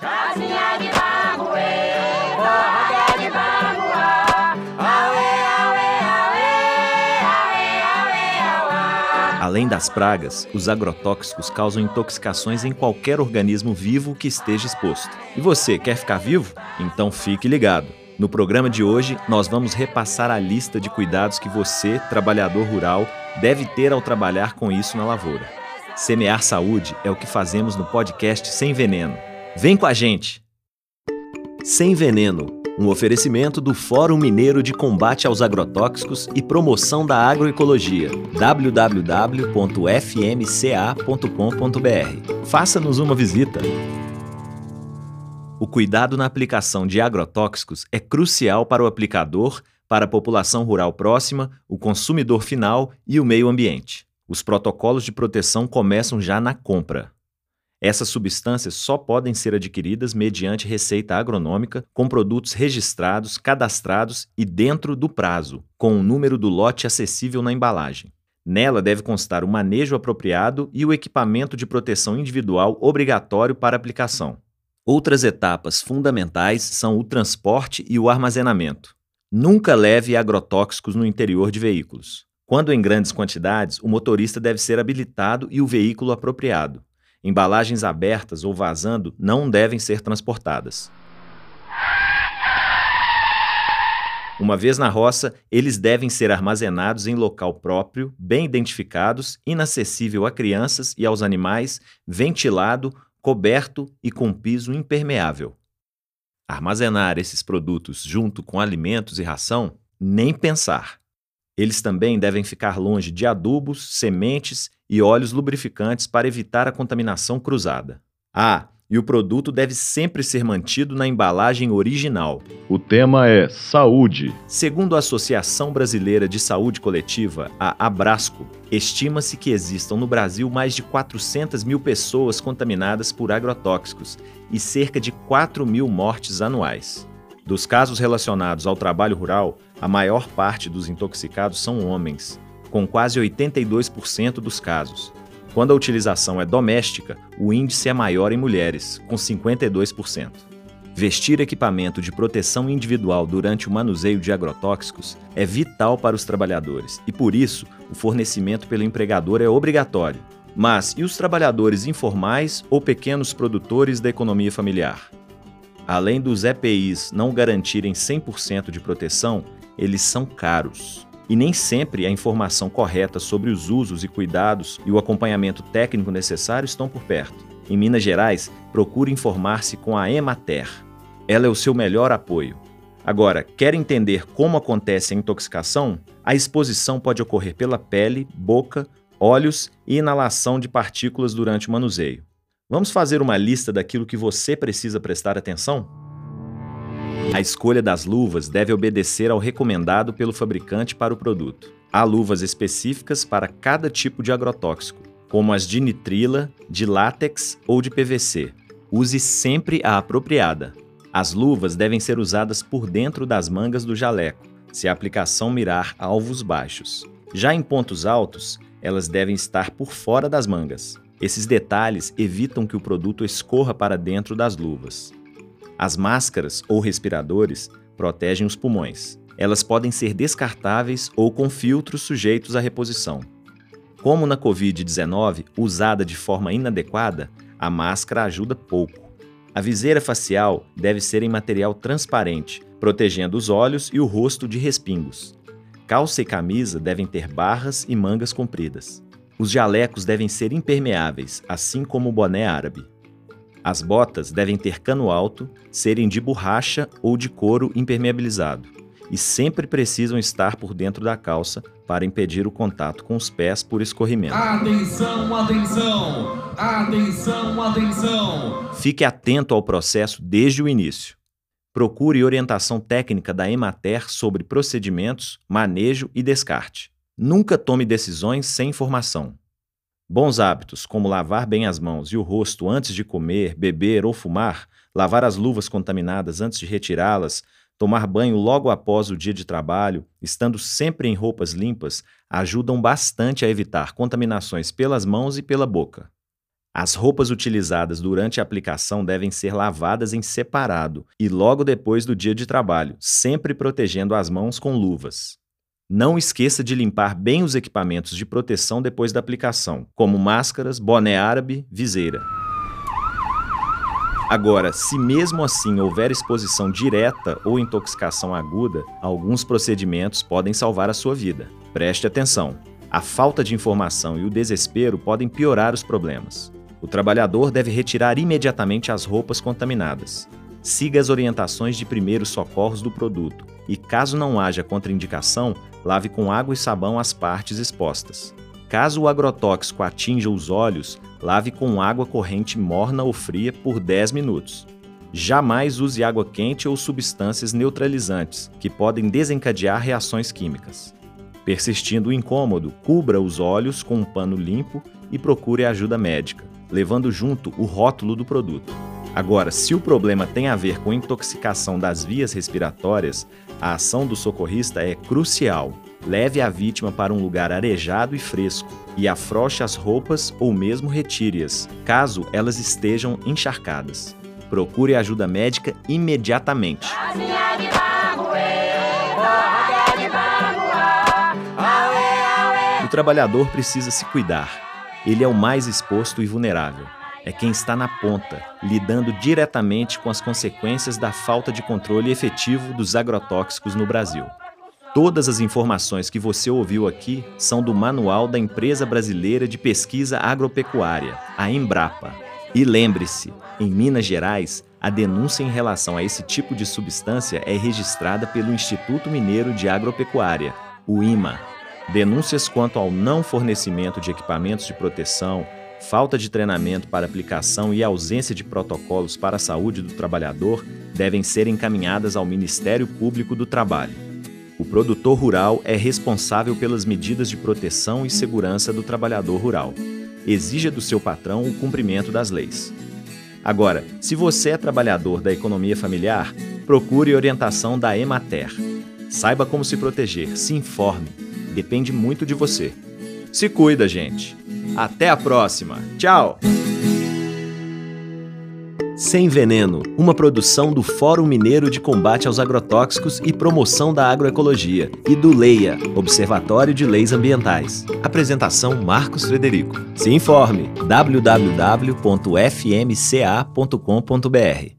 Casinha de bambuê, borracha de bambuá. Auê, auê, auê, auê. Além das pragas, os agrotóxicos causam intoxicações em qualquer organismo vivo que esteja exposto. E você quer ficar vivo? Então fique ligado. No programa de hoje, nós vamos repassar a lista de cuidados que você, trabalhador rural, deve ter ao trabalhar com isso na lavoura. Semear saúde é o que fazemos no podcast Sem Veneno. Vem com a gente! Sem Veneno, um oferecimento do Fórum Mineiro de Combate aos Agrotóxicos e Promoção da Agroecologia, www.fmca.com.br. Faça-nos uma visita. O cuidado na aplicação de agrotóxicos é crucial para o aplicador, para a população rural próxima, o consumidor final e o meio ambiente. Os protocolos de proteção começam já na compra. Essas substâncias só podem ser adquiridas mediante receita agronômica, com produtos registrados, cadastrados e dentro do prazo, com o número do lote acessível na embalagem. Nela deve constar o manejo apropriado e o equipamento de proteção individual obrigatório para aplicação. Outras etapas fundamentais são o transporte e o armazenamento. Nunca leve agrotóxicos no interior de veículos. Quando em grandes quantidades, o motorista deve ser habilitado e o veículo apropriado. Embalagens abertas ou vazando não devem ser transportadas. Uma vez na roça, eles devem ser armazenados em local próprio, bem identificados, inacessível a crianças e aos animais, ventilado coberto e com piso impermeável. Armazenar esses produtos junto com alimentos e ração? Nem pensar. Eles também devem ficar longe de adubos, sementes e óleos lubrificantes para evitar a contaminação cruzada. Ah, e o produto deve sempre ser mantido na embalagem original. O tema é saúde. Segundo a Associação Brasileira de Saúde Coletiva, a Abrasco, estima-se que existam no Brasil mais de 400 mil pessoas contaminadas por agrotóxicos e cerca de 4 mil mortes anuais. Dos casos relacionados ao trabalho rural, a maior parte dos intoxicados são homens, com quase 82% dos casos, quando a utilização é doméstica, o índice é maior em mulheres, com 52%. Vestir equipamento de proteção individual durante o manuseio de agrotóxicos é vital para os trabalhadores e, por isso, o fornecimento pelo empregador é obrigatório. Mas e os trabalhadores informais ou pequenos produtores da economia familiar? Além dos EPIs não garantirem 100% de proteção, eles são caros e nem sempre a informação correta sobre os usos e cuidados e o acompanhamento técnico necessário estão por perto. Em Minas Gerais, procure informar-se com a Emater. Ela é o seu melhor apoio. Agora, quer entender como acontece a intoxicação? A exposição pode ocorrer pela pele, boca, olhos e inalação de partículas durante o manuseio. Vamos fazer uma lista daquilo que você precisa prestar atenção? A escolha das luvas deve obedecer ao recomendado pelo fabricante para o produto. Há luvas específicas para cada tipo de agrotóxico, como as de nitrila, de látex ou de PVC. Use sempre a apropriada. As luvas devem ser usadas por dentro das mangas do jaleco, se a aplicação mirar alvos baixos. Já em pontos altos, elas devem estar por fora das mangas. Esses detalhes evitam que o produto escorra para dentro das luvas. As máscaras ou respiradores protegem os pulmões. Elas podem ser descartáveis ou com filtros sujeitos à reposição. Como na Covid-19, usada de forma inadequada, a máscara ajuda pouco. A viseira facial deve ser em material transparente, protegendo os olhos e o rosto de respingos. Calça e camisa devem ter barras e mangas compridas. Os jalecos devem ser impermeáveis, assim como o boné árabe. As botas devem ter cano alto, serem de borracha ou de couro impermeabilizado e sempre precisam estar por dentro da calça para impedir o contato com os pés por escorrimento. Atenção, atenção! Atenção, atenção! Fique atento ao processo desde o início. Procure orientação técnica da Emater sobre procedimentos, manejo e descarte. Nunca tome decisões sem informação. Bons hábitos, como lavar bem as mãos e o rosto antes de comer, beber ou fumar, lavar as luvas contaminadas antes de retirá-las, tomar banho logo após o dia de trabalho, estando sempre em roupas limpas, ajudam bastante a evitar contaminações pelas mãos e pela boca. As roupas utilizadas durante a aplicação devem ser lavadas em separado e logo depois do dia de trabalho, sempre protegendo as mãos com luvas. Não esqueça de limpar bem os equipamentos de proteção depois da aplicação, como máscaras, boné árabe, viseira. Agora, se mesmo assim houver exposição direta ou intoxicação aguda, alguns procedimentos podem salvar a sua vida. Preste atenção. A falta de informação e o desespero podem piorar os problemas. O trabalhador deve retirar imediatamente as roupas contaminadas. Siga as orientações de primeiros socorros do produto e, caso não haja contraindicação, lave com água e sabão as partes expostas. Caso o agrotóxico atinja os olhos, lave com água corrente morna ou fria por 10 minutos. Jamais use água quente ou substâncias neutralizantes, que podem desencadear reações químicas. Persistindo o incômodo, cubra os olhos com um pano limpo e procure ajuda médica levando junto o rótulo do produto. Agora, se o problema tem a ver com intoxicação das vias respiratórias, a ação do socorrista é crucial. Leve a vítima para um lugar arejado e fresco e afroche as roupas ou mesmo retire-as, caso elas estejam encharcadas. Procure ajuda médica imediatamente. O trabalhador precisa se cuidar ele é o mais exposto e vulnerável. É quem está na ponta, lidando diretamente com as consequências da falta de controle efetivo dos agrotóxicos no Brasil. Todas as informações que você ouviu aqui são do Manual da Empresa Brasileira de Pesquisa Agropecuária, a Embrapa. E lembre-se, em Minas Gerais, a denúncia em relação a esse tipo de substância é registrada pelo Instituto Mineiro de Agropecuária, o IMA. Denúncias quanto ao não fornecimento de equipamentos de proteção, falta de treinamento para aplicação e ausência de protocolos para a saúde do trabalhador devem ser encaminhadas ao Ministério Público do Trabalho. O produtor rural é responsável pelas medidas de proteção e segurança do trabalhador rural. Exija do seu patrão o cumprimento das leis. Agora, se você é trabalhador da economia familiar, procure orientação da Emater. Saiba como se proteger, se informe Depende muito de você. Se cuida, gente. Até a próxima. Tchau! Sem Veneno, uma produção do Fórum Mineiro de Combate aos Agrotóxicos e Promoção da Agroecologia e do LEIA, Observatório de Leis Ambientais. Apresentação Marcos Frederico. Se informe www.fmca.com.br.